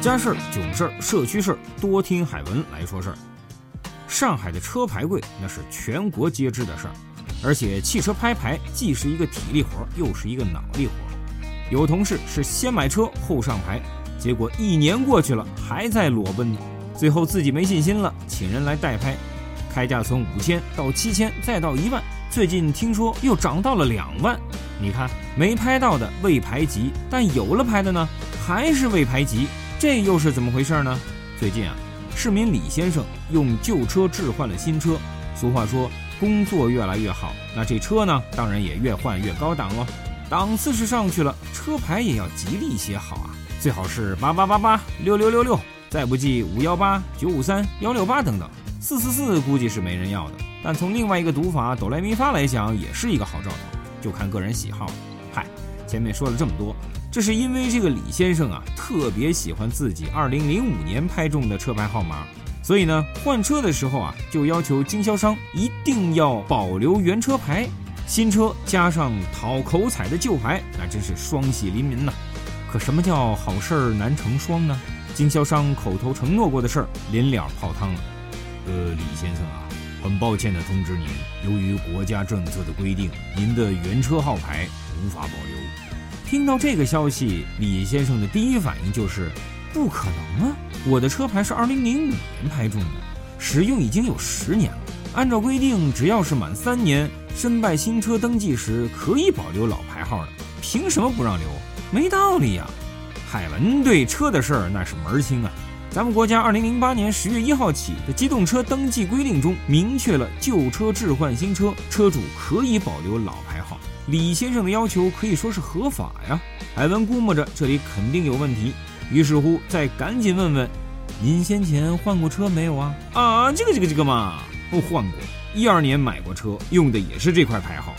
家事儿、囧事儿、社区事儿，多听海文来说事儿。上海的车牌贵，那是全国皆知的事儿。而且汽车拍牌既是一个体力活，又是一个脑力活。有同事是先买车后上牌，结果一年过去了还在裸奔。最后自己没信心了，请人来代拍，开价从五千到七千再到一万，最近听说又涨到了两万。你看没拍到的未排级，但有了牌的呢，还是未排级，这又是怎么回事呢？最近啊。市民李先生用旧车置换了新车。俗话说，工作越来越好，那这车呢，当然也越换越高档哦。档次是上去了，车牌也要吉利些好啊，最好是八八八八六六六六，再不济五幺八九五三幺六八等等。四四四估计是没人要的，但从另外一个读法哆来咪发来讲，也是一个好兆头，就看个人喜好。前面说了这么多。这是因为这个李先生啊，特别喜欢自己2005年拍中的车牌号码，所以呢，换车的时候啊，就要求经销商一定要保留原车牌，新车加上讨口彩的旧牌，那真是双喜临门呐。可什么叫好事儿难成双呢？经销商口头承诺过的事儿，临了泡汤了。呃，李先生啊，很抱歉的通知您，由于国家政策的规定，您的原车号牌无法保留。听到这个消息，李先生的第一反应就是：不可能啊！我的车牌是2005年拍中的，使用已经有十年了。按照规定，只要是满三年，申办新车登记时可以保留老牌号的，凭什么不让留？没道理呀！海文对车的事儿那是门儿清啊。咱们国家2008年10月1号起的机动车登记规定中，明确了旧车置换新车，车主可以保留老牌号。李先生的要求可以说是合法呀。海文估摸着这里肯定有问题，于是乎再赶紧问问：“您先前换过车没有啊？”“啊，这个这个这个嘛，我换过，一二年买过车，用的也是这块牌号。”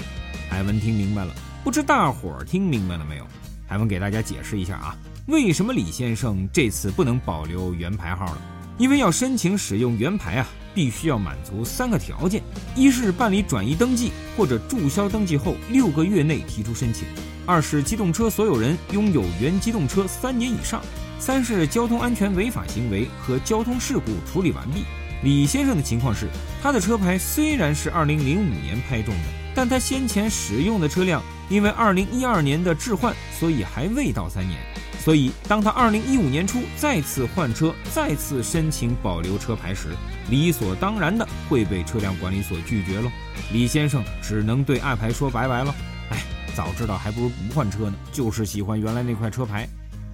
海文听明白了，不知大伙儿听明白了没有？海文给大家解释一下啊，为什么李先生这次不能保留原牌号了？因为要申请使用原牌啊。必须要满足三个条件：一是办理转移登记或者注销登记后六个月内提出申请；二是机动车所有人拥有原机动车三年以上；三是交通安全违法行为和交通事故处理完毕。李先生的情况是，他的车牌虽然是2005年拍中的，但他先前使用的车辆因为2012年的置换，所以还未到三年。所以，当他二零一五年初再次换车、再次申请保留车牌时，理所当然的会被车辆管理所拒绝了。李先生只能对爱牌说拜拜了。哎，早知道还不如不换车呢，就是喜欢原来那块车牌。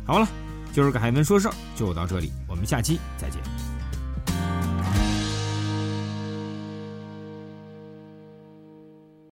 好了，今儿个海文说事儿就到这里，我们下期再见。